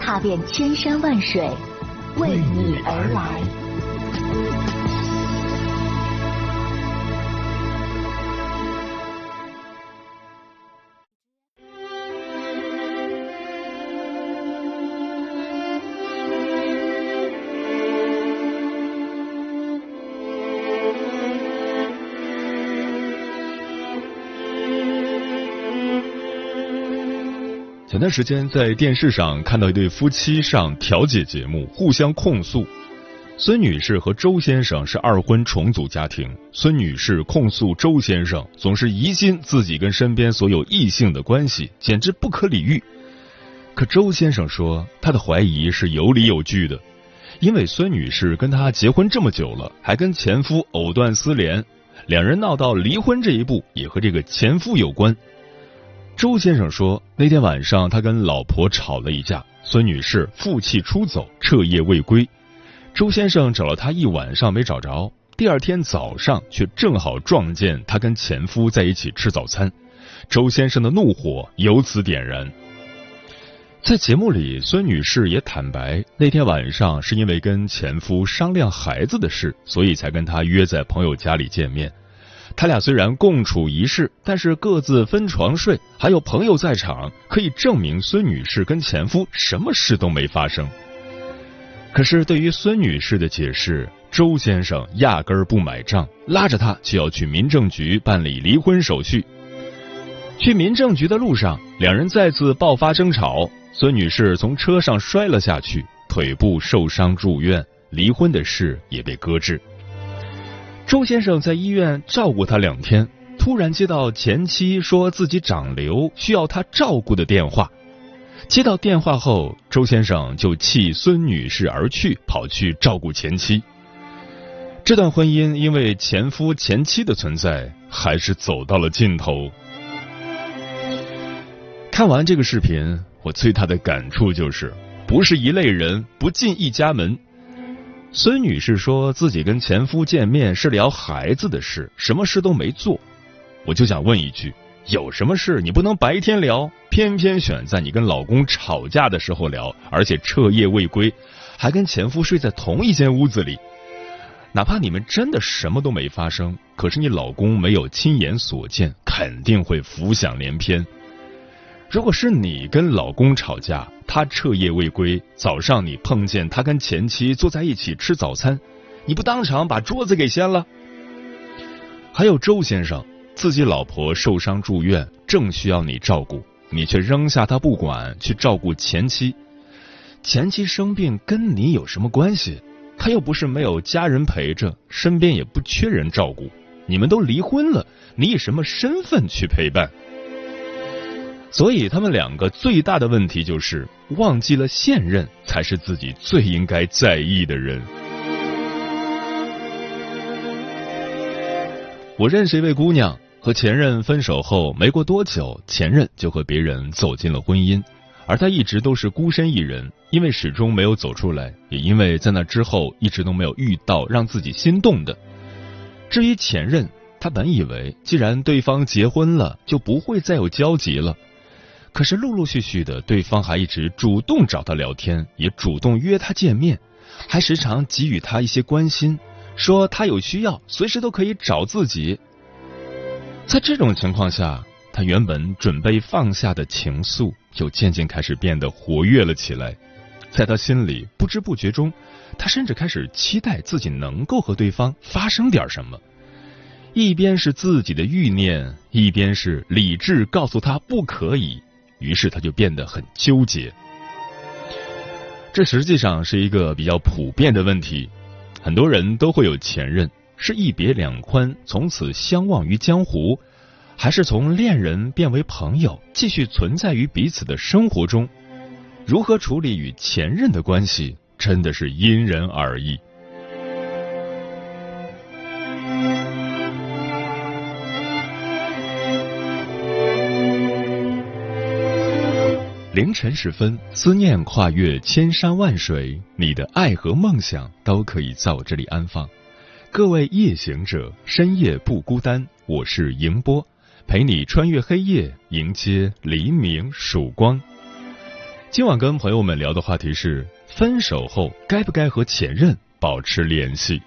踏遍千山万水，为你而来。前段时间在电视上看到一对夫妻上调解节目，互相控诉。孙女士和周先生是二婚重组家庭，孙女士控诉周先生总是疑心自己跟身边所有异性的关系，简直不可理喻。可周先生说，他的怀疑是有理有据的，因为孙女士跟他结婚这么久了，还跟前夫藕断丝连，两人闹到离婚这一步，也和这个前夫有关。周先生说，那天晚上他跟老婆吵了一架，孙女士负气出走，彻夜未归。周先生找了她一晚上没找着，第二天早上却正好撞见她跟前夫在一起吃早餐，周先生的怒火由此点燃。在节目里，孙女士也坦白，那天晚上是因为跟前夫商量孩子的事，所以才跟他约在朋友家里见面。他俩虽然共处一室，但是各自分床睡，还有朋友在场，可以证明孙女士跟前夫什么事都没发生。可是对于孙女士的解释，周先生压根儿不买账，拉着她就要去民政局办理离婚手续。去民政局的路上，两人再次爆发争吵，孙女士从车上摔了下去，腿部受伤住院，离婚的事也被搁置。周先生在医院照顾她两天，突然接到前妻说自己长瘤需要他照顾的电话。接到电话后，周先生就弃孙女士而去，跑去照顾前妻。这段婚姻因为前夫前妻的存在，还是走到了尽头。看完这个视频，我最大的感触就是，不是一类人，不进一家门。孙女士说自己跟前夫见面是聊孩子的事，什么事都没做。我就想问一句：有什么事你不能白天聊，偏偏选在你跟老公吵架的时候聊，而且彻夜未归，还跟前夫睡在同一间屋子里？哪怕你们真的什么都没发生，可是你老公没有亲眼所见，肯定会浮想联翩。如果是你跟老公吵架，他彻夜未归，早上你碰见他跟前妻坐在一起吃早餐，你不当场把桌子给掀了？还有周先生，自己老婆受伤住院，正需要你照顾，你却扔下他不管，去照顾前妻。前妻生病跟你有什么关系？他又不是没有家人陪着，身边也不缺人照顾。你们都离婚了，你以什么身份去陪伴？所以他们两个最大的问题就是忘记了现任才是自己最应该在意的人。我认识一位姑娘，和前任分手后没过多久，前任就和别人走进了婚姻，而她一直都是孤身一人，因为始终没有走出来，也因为在那之后一直都没有遇到让自己心动的。至于前任，她本以为既然对方结婚了，就不会再有交集了。可是陆陆续续的，对方还一直主动找他聊天，也主动约他见面，还时常给予他一些关心，说他有需要随时都可以找自己。在这种情况下，他原本准备放下的情愫，就渐渐开始变得活跃了起来。在他心里，不知不觉中，他甚至开始期待自己能够和对方发生点什么。一边是自己的欲念，一边是理智告诉他不可以。于是他就变得很纠结，这实际上是一个比较普遍的问题，很多人都会有前任，是一别两宽，从此相忘于江湖，还是从恋人变为朋友，继续存在于彼此的生活中？如何处理与前任的关系，真的是因人而异。凌晨时分，思念跨越千山万水，你的爱和梦想都可以在我这里安放。各位夜行者，深夜不孤单，我是迎波，陪你穿越黑夜，迎接黎明曙光。今晚跟朋友们聊的话题是：分手后该不该和前任保持联系？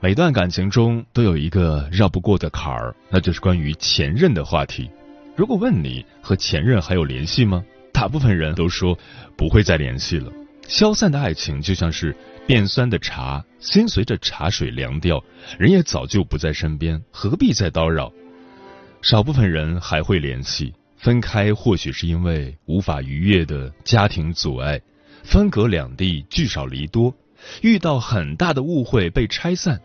每段感情中都有一个绕不过的坎儿，那就是关于前任的话题。如果问你和前任还有联系吗？大部分人都说不会再联系了。消散的爱情就像是变酸的茶，心随着茶水凉掉，人也早就不在身边，何必再叨扰？少部分人还会联系，分开或许是因为无法逾越的家庭阻碍，分隔两地聚少离多，遇到很大的误会被拆散。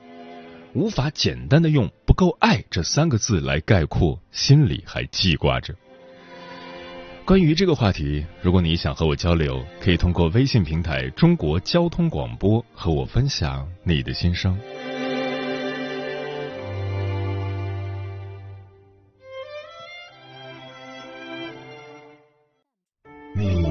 无法简单的用“不够爱”这三个字来概括，心里还记挂着。关于这个话题，如果你想和我交流，可以通过微信平台“中国交通广播”和我分享你的心声。你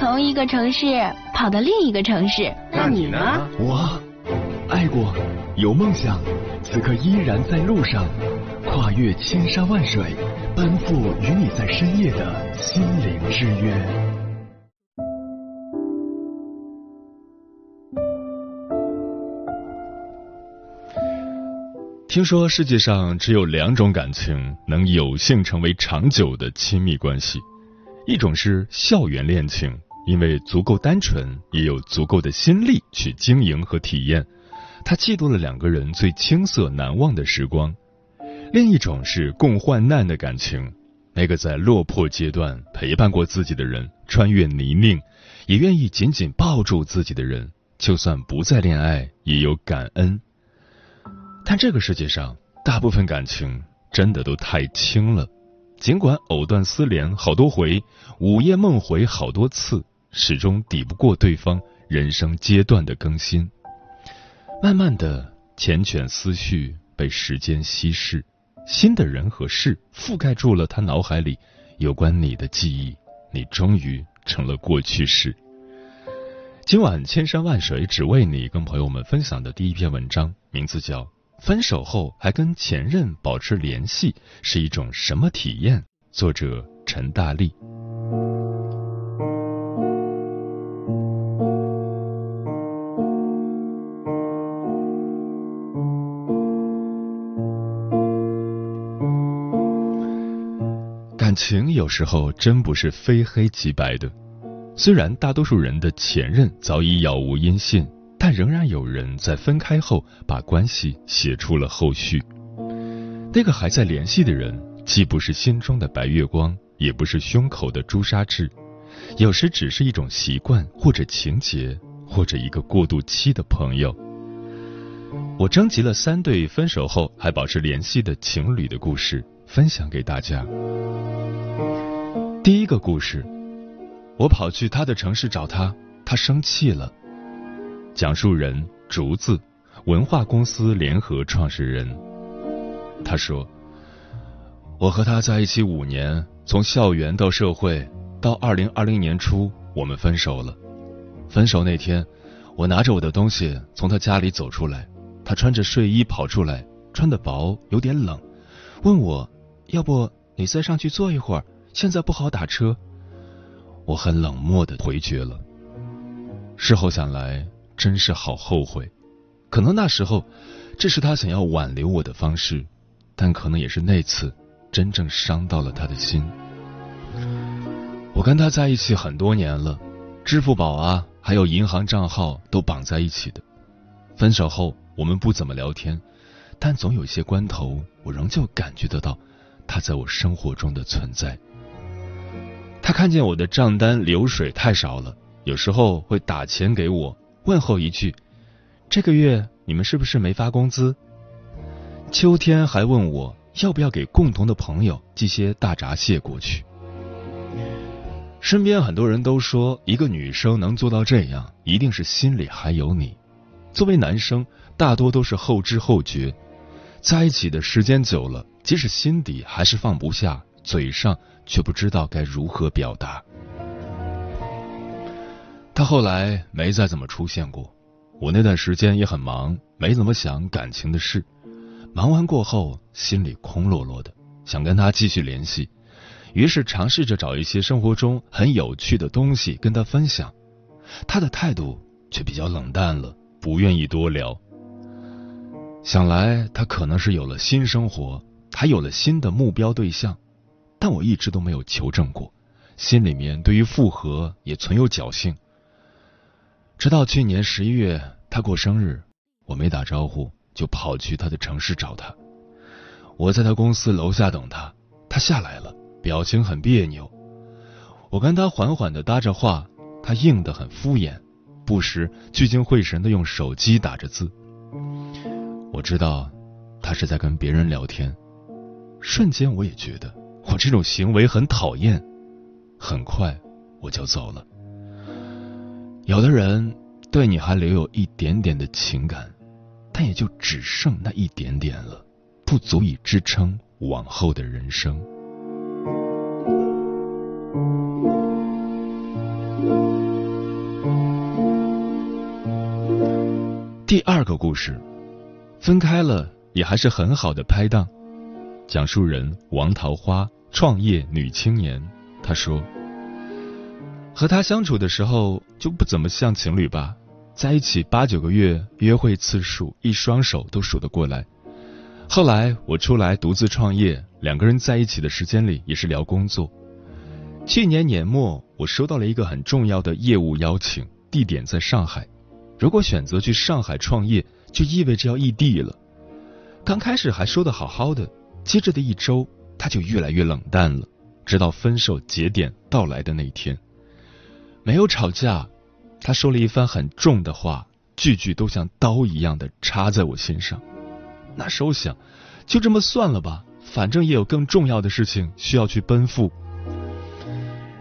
从一个城市跑到另一个城市。那你呢？我。爱过，有梦想，此刻依然在路上，跨越千山万水，奔赴与你在深夜的心灵之约。听说世界上只有两种感情能有幸成为长久的亲密关系，一种是校园恋情，因为足够单纯，也有足够的心力去经营和体验。他记录了两个人最青涩难忘的时光，另一种是共患难的感情。那个在落魄阶段陪伴过自己的人，穿越泥泞，也愿意紧紧抱住自己的人，就算不再恋爱，也有感恩。但这个世界上，大部分感情真的都太轻了。尽管藕断丝连好多回，午夜梦回好多次，始终抵不过对方人生阶段的更新。慢慢的，缱绻思绪被时间稀释，新的人和事覆盖住了他脑海里有关你的记忆，你终于成了过去式。今晚千山万水只为你，跟朋友们分享的第一篇文章，名字叫《分手后还跟前任保持联系是一种什么体验》，作者陈大力。情有时候真不是非黑即白的，虽然大多数人的前任早已杳无音信，但仍然有人在分开后把关系写出了后续。那个还在联系的人，既不是心中的白月光，也不是胸口的朱砂痣，有时只是一种习惯，或者情节，或者一个过渡期的朋友。我征集了三对分手后还保持联系的情侣的故事。分享给大家。第一个故事，我跑去他的城市找他，他生气了。讲述人竹子，文化公司联合创始人。他说：“我和他在一起五年，从校园到社会，到二零二零年初，我们分手了。分手那天，我拿着我的东西从他家里走出来，他穿着睡衣跑出来，穿的薄，有点冷，问我。”要不你再上去坐一会儿，现在不好打车。我很冷漠的回绝了。事后想来，真是好后悔。可能那时候，这是他想要挽留我的方式，但可能也是那次真正伤到了他的心。我跟他在一起很多年了，支付宝啊，还有银行账号都绑在一起的。分手后，我们不怎么聊天，但总有些关头，我仍旧感觉得到他在我生活中的存在。他看见我的账单流水太少了，有时候会打钱给我，问候一句：“这个月你们是不是没发工资？”秋天还问我要不要给共同的朋友寄些大闸蟹过去。身边很多人都说，一个女生能做到这样，一定是心里还有你。作为男生，大多都是后知后觉，在一起的时间久了，即使心底还是放不下，嘴上却不知道该如何表达。他后来没再怎么出现过，我那段时间也很忙，没怎么想感情的事。忙完过后，心里空落落的，想跟他继续联系，于是尝试着找一些生活中很有趣的东西跟他分享。他的态度却比较冷淡了，不愿意多聊。想来他可能是有了新生活，还有了新的目标对象，但我一直都没有求证过，心里面对于复合也存有侥幸。直到去年十一月，他过生日，我没打招呼。就跑去他的城市找他，我在他公司楼下等他，他下来了，表情很别扭。我跟他缓缓的搭着话，他应得很敷衍，不时聚精会神的用手机打着字。我知道他是在跟别人聊天，瞬间我也觉得我这种行为很讨厌。很快我就走了。有的人对你还留有一点点的情感。但也就只剩那一点点了，不足以支撑往后的人生。第二个故事，分开了也还是很好的拍档。讲述人王桃花，创业女青年。她说，和他相处的时候就不怎么像情侣吧。在一起八九个月，约会次数一双手都数得过来。后来我出来独自创业，两个人在一起的时间里也是聊工作。去年年末，我收到了一个很重要的业务邀请，地点在上海。如果选择去上海创业，就意味着要异地了。刚开始还说的好好的，接着的一周，他就越来越冷淡了，直到分手节点到来的那一天，没有吵架。他说了一番很重的话，句句都像刀一样的插在我心上。那时候想，就这么算了吧，反正也有更重要的事情需要去奔赴。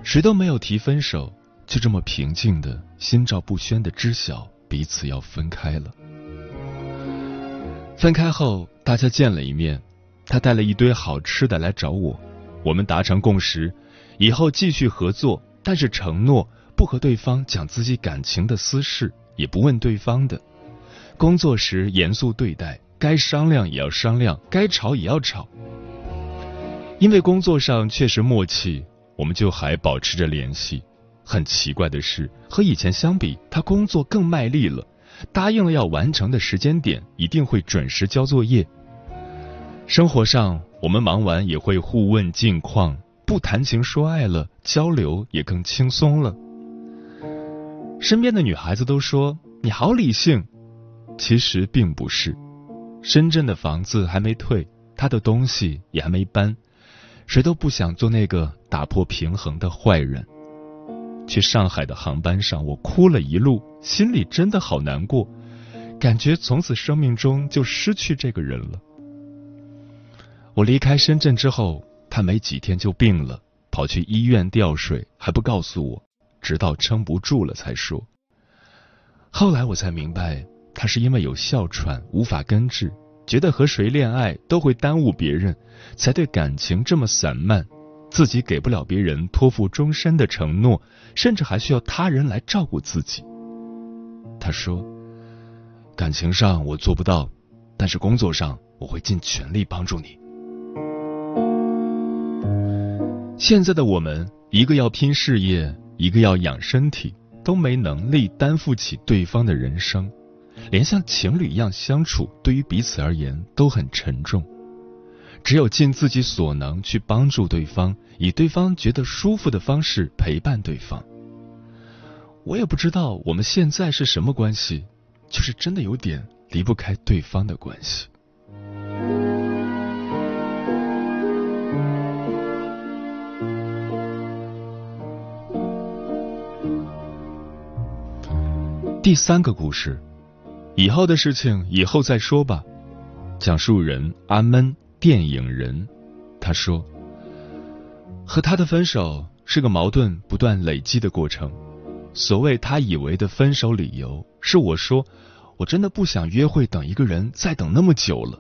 谁都没有提分手，就这么平静的心照不宣的知晓彼此要分开了。分开后，大家见了一面，他带了一堆好吃的来找我，我们达成共识，以后继续合作，但是承诺。不和对方讲自己感情的私事，也不问对方的。工作时严肃对待，该商量也要商量，该吵也要吵。因为工作上确实默契，我们就还保持着联系。很奇怪的是，和以前相比，他工作更卖力了，答应了要完成的时间点，一定会准时交作业。生活上，我们忙完也会互问近况，不谈情说爱了，交流也更轻松了。身边的女孩子都说你好理性，其实并不是。深圳的房子还没退，他的东西也还没搬，谁都不想做那个打破平衡的坏人。去上海的航班上，我哭了一路，心里真的好难过，感觉从此生命中就失去这个人了。我离开深圳之后，他没几天就病了，跑去医院吊水，还不告诉我。直到撑不住了才说。后来我才明白，他是因为有哮喘无法根治，觉得和谁恋爱都会耽误别人，才对感情这么散漫，自己给不了别人托付终身的承诺，甚至还需要他人来照顾自己。他说：“感情上我做不到，但是工作上我会尽全力帮助你。”现在的我们，一个要拼事业。一个要养身体，都没能力担负起对方的人生，连像情侣一样相处，对于彼此而言都很沉重。只有尽自己所能去帮助对方，以对方觉得舒服的方式陪伴对方。我也不知道我们现在是什么关系，就是真的有点离不开对方的关系。第三个故事，以后的事情以后再说吧。讲述人阿闷，电影人，他说，和他的分手是个矛盾不断累积的过程。所谓他以为的分手理由，是我说我真的不想约会，等一个人再等那么久了。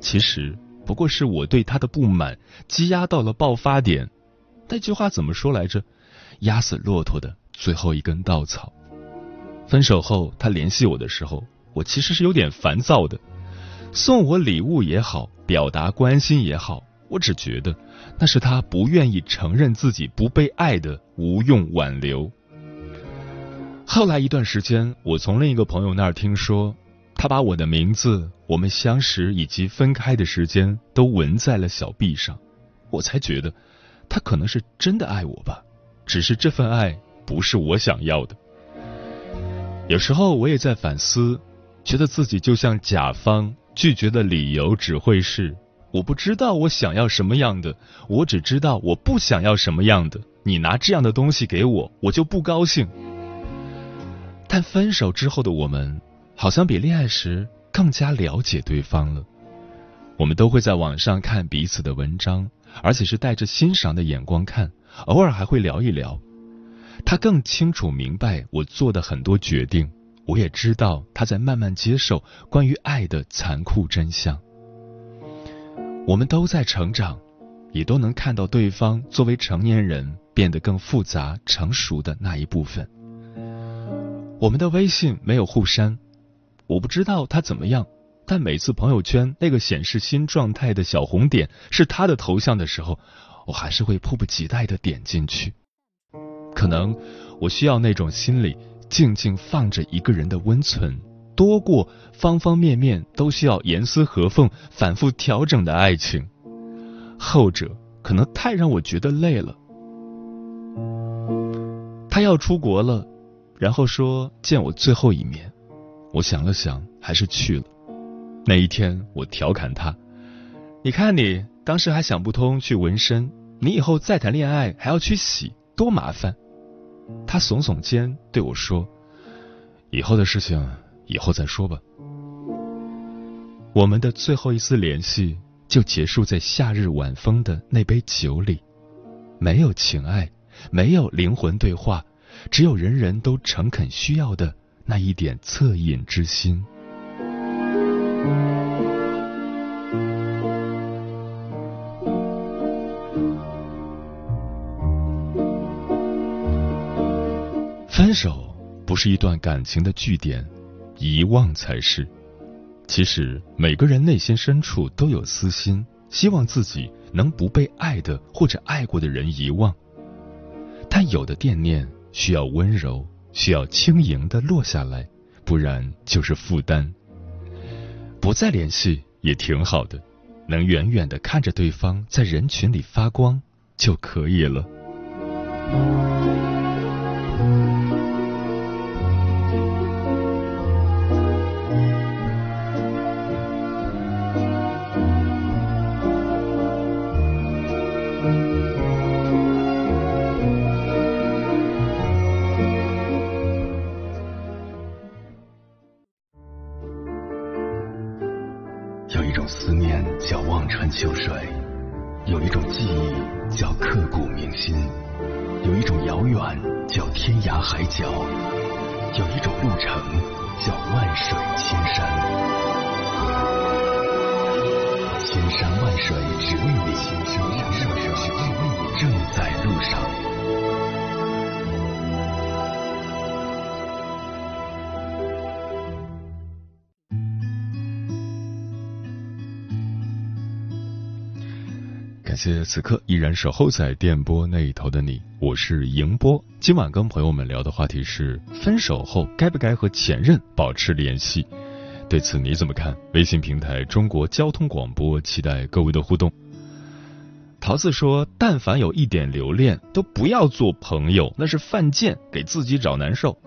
其实不过是我对他的不满积压到了爆发点。那句话怎么说来着？压死骆驼的最后一根稻草。分手后，他联系我的时候，我其实是有点烦躁的。送我礼物也好，表达关心也好，我只觉得那是他不愿意承认自己不被爱的无用挽留。后来一段时间，我从另一个朋友那儿听说，他把我的名字、我们相识以及分开的时间都纹在了小臂上，我才觉得他可能是真的爱我吧，只是这份爱不是我想要的。有时候我也在反思，觉得自己就像甲方，拒绝的理由只会是我不知道我想要什么样的，我只知道我不想要什么样的。你拿这样的东西给我，我就不高兴。但分手之后的我们，好像比恋爱时更加了解对方了。我们都会在网上看彼此的文章，而且是带着欣赏的眼光看，偶尔还会聊一聊。他更清楚明白我做的很多决定，我也知道他在慢慢接受关于爱的残酷真相。我们都在成长，也都能看到对方作为成年人变得更复杂、成熟的那一部分。我们的微信没有互删，我不知道他怎么样，但每次朋友圈那个显示新状态的小红点是他的头像的时候，我还是会迫不及待的点进去。可能我需要那种心理静静放着一个人的温存，多过方方面面都需要严丝合缝、反复调整的爱情。后者可能太让我觉得累了。他要出国了，然后说见我最后一面。我想了想，还是去了。那一天，我调侃他：“你看你当时还想不通去纹身，你以后再谈恋爱还要去洗，多麻烦。”他耸耸肩对我说：“以后的事情以后再说吧。”我们的最后一次联系就结束在夏日晚风的那杯酒里，没有情爱，没有灵魂对话，只有人人都诚恳需要的那一点恻隐之心。分手不是一段感情的句点，遗忘才是。其实每个人内心深处都有私心，希望自己能不被爱的或者爱过的人遗忘。但有的惦念需要温柔，需要轻盈的落下来，不然就是负担。不再联系也挺好的，能远远的看着对方在人群里发光就可以了。水只为你，水只为你，正在路上。感谢此刻依然守候在电波那一头的你，我是迎波。今晚跟朋友们聊的话题是：分手后该不该和前任保持联系？对此你怎么看？微信平台中国交通广播，期待各位的互动。桃子说：“但凡有一点留恋，都不要做朋友，那是犯贱，给自己找难受。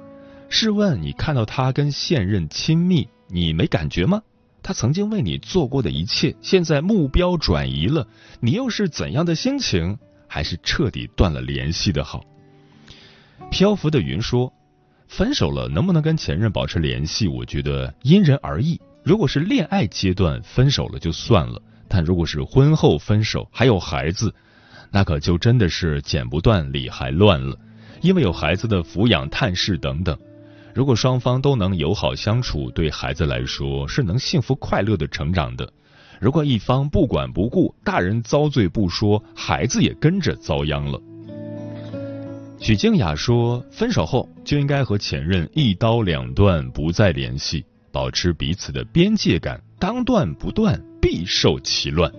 试问你看到他跟现任亲密，你没感觉吗？他曾经为你做过的一切，现在目标转移了，你又是怎样的心情？还是彻底断了联系的好？”漂浮的云说：“分手了，能不能跟前任保持联系？我觉得因人而异。如果是恋爱阶段分手了就算了。”但如果是婚后分手还有孩子，那可就真的是剪不断理还乱了，因为有孩子的抚养、探视等等。如果双方都能友好相处，对孩子来说是能幸福快乐的成长的。如果一方不管不顾，大人遭罪不说，孩子也跟着遭殃了。许静雅说，分手后就应该和前任一刀两断，不再联系，保持彼此的边界感，当断不断。必受其乱。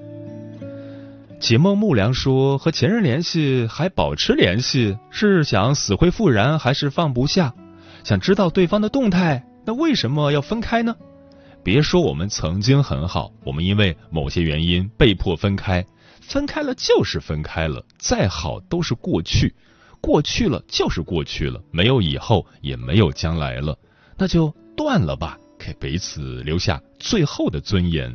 解梦木良说：“和前任联系还保持联系，是想死灰复燃，还是放不下？想知道对方的动态，那为什么要分开呢？别说我们曾经很好，我们因为某些原因被迫分开，分开了就是分开了，再好都是过去，过去了就是过去了，没有以后，也没有将来了，那就断了吧，给彼此留下最后的尊严。”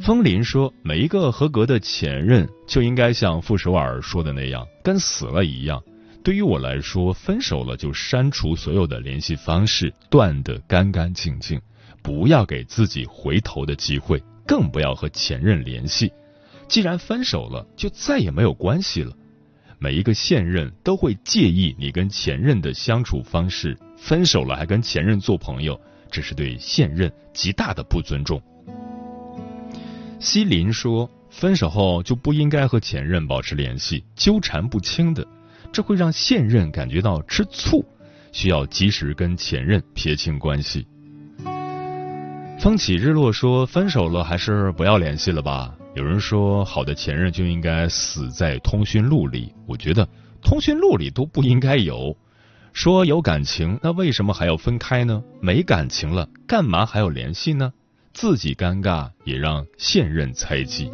风林说：“每一个合格的前任就应该像傅首尔说的那样，跟死了一样。对于我来说，分手了就删除所有的联系方式，断得干干净净，不要给自己回头的机会，更不要和前任联系。既然分手了，就再也没有关系了。每一个现任都会介意你跟前任的相处方式，分手了还跟前任做朋友，这是对现任极大的不尊重。”西林说：“分手后就不应该和前任保持联系，纠缠不清的，这会让现任感觉到吃醋，需要及时跟前任撇清关系。”风起日落说：“分手了还是不要联系了吧？”有人说：“好的前任就应该死在通讯录里。”我觉得通讯录里都不应该有。说有感情，那为什么还要分开呢？没感情了，干嘛还要联系呢？自己尴尬，也让现任猜忌。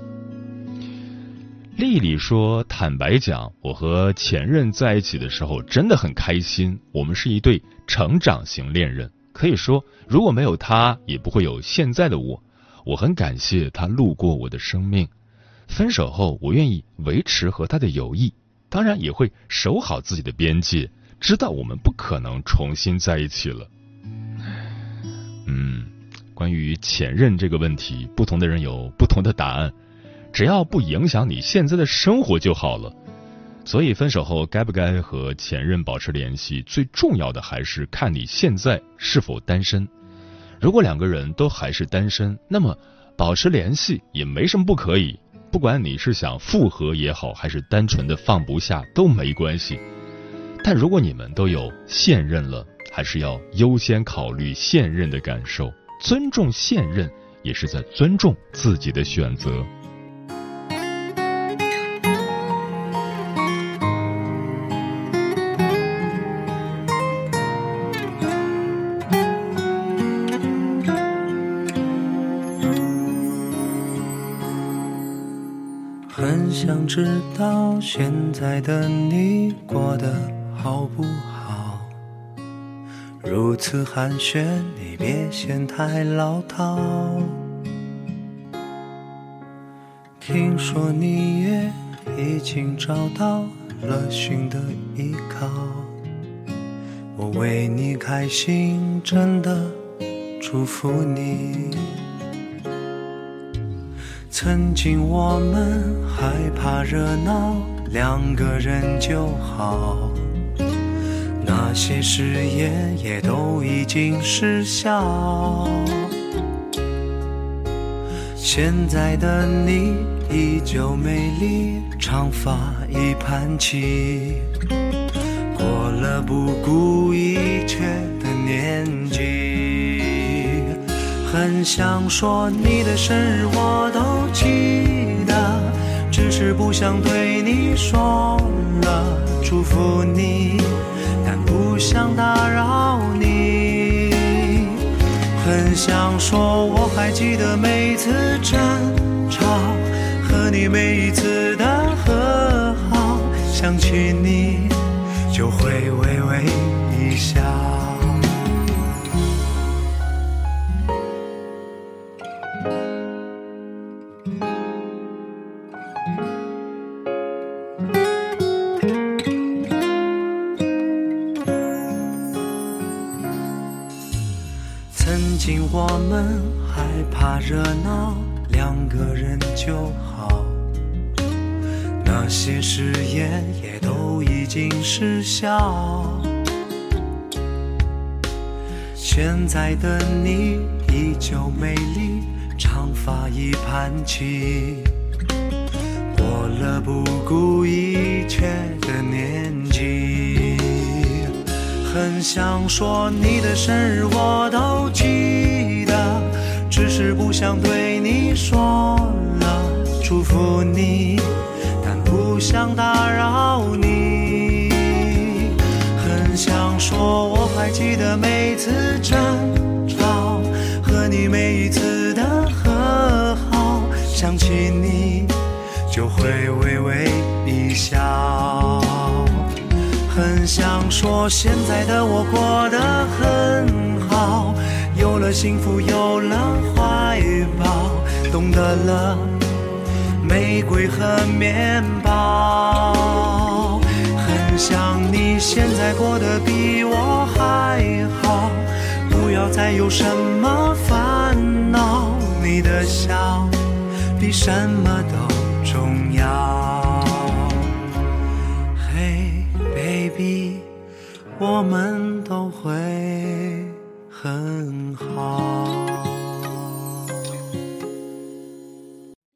丽丽说：“坦白讲，我和前任在一起的时候真的很开心，我们是一对成长型恋人。可以说，如果没有他，也不会有现在的我。我很感谢他路过我的生命。分手后，我愿意维持和他的友谊，当然也会守好自己的边界，知道我们不可能重新在一起了。”嗯。关于前任这个问题，不同的人有不同的答案，只要不影响你现在的生活就好了。所以分手后该不该和前任保持联系，最重要的还是看你现在是否单身。如果两个人都还是单身，那么保持联系也没什么不可以。不管你是想复合也好，还是单纯的放不下都没关系。但如果你们都有现任了，还是要优先考虑现任的感受。尊重现任，也是在尊重自己的选择。想知道现在的你过得好不好？如此寒暄，你别嫌太老套。听说你也已经找到了新的依靠，我为你开心，真的祝福你。曾经我们害怕热闹，两个人就好。那些誓言也都已经失效。现在的你依旧美丽，长发已盘起，过了不顾一切的年纪。很想说你的生日我都记得，只是不想对你说了祝福你。但不想打扰你，很想说，我还记得每次争吵和你每一次的和好，想起你就会微微一笑。曾经我们害怕热闹，两个人就好。那些誓言也都已经失效。现在的你依旧美丽，长发已盘起，过了不顾一切的年纪。很想说你的生日我都记得，只是不想对你说了祝福你，但不想打扰你。很想说我还记得每次争吵和你每一次的和好，想起你就会想说，现在的我过得很好，有了幸福，有了怀抱，懂得了玫瑰和面包。很想你现在过得比我还好，不要再有什么烦恼，你的笑比什么都我们都会很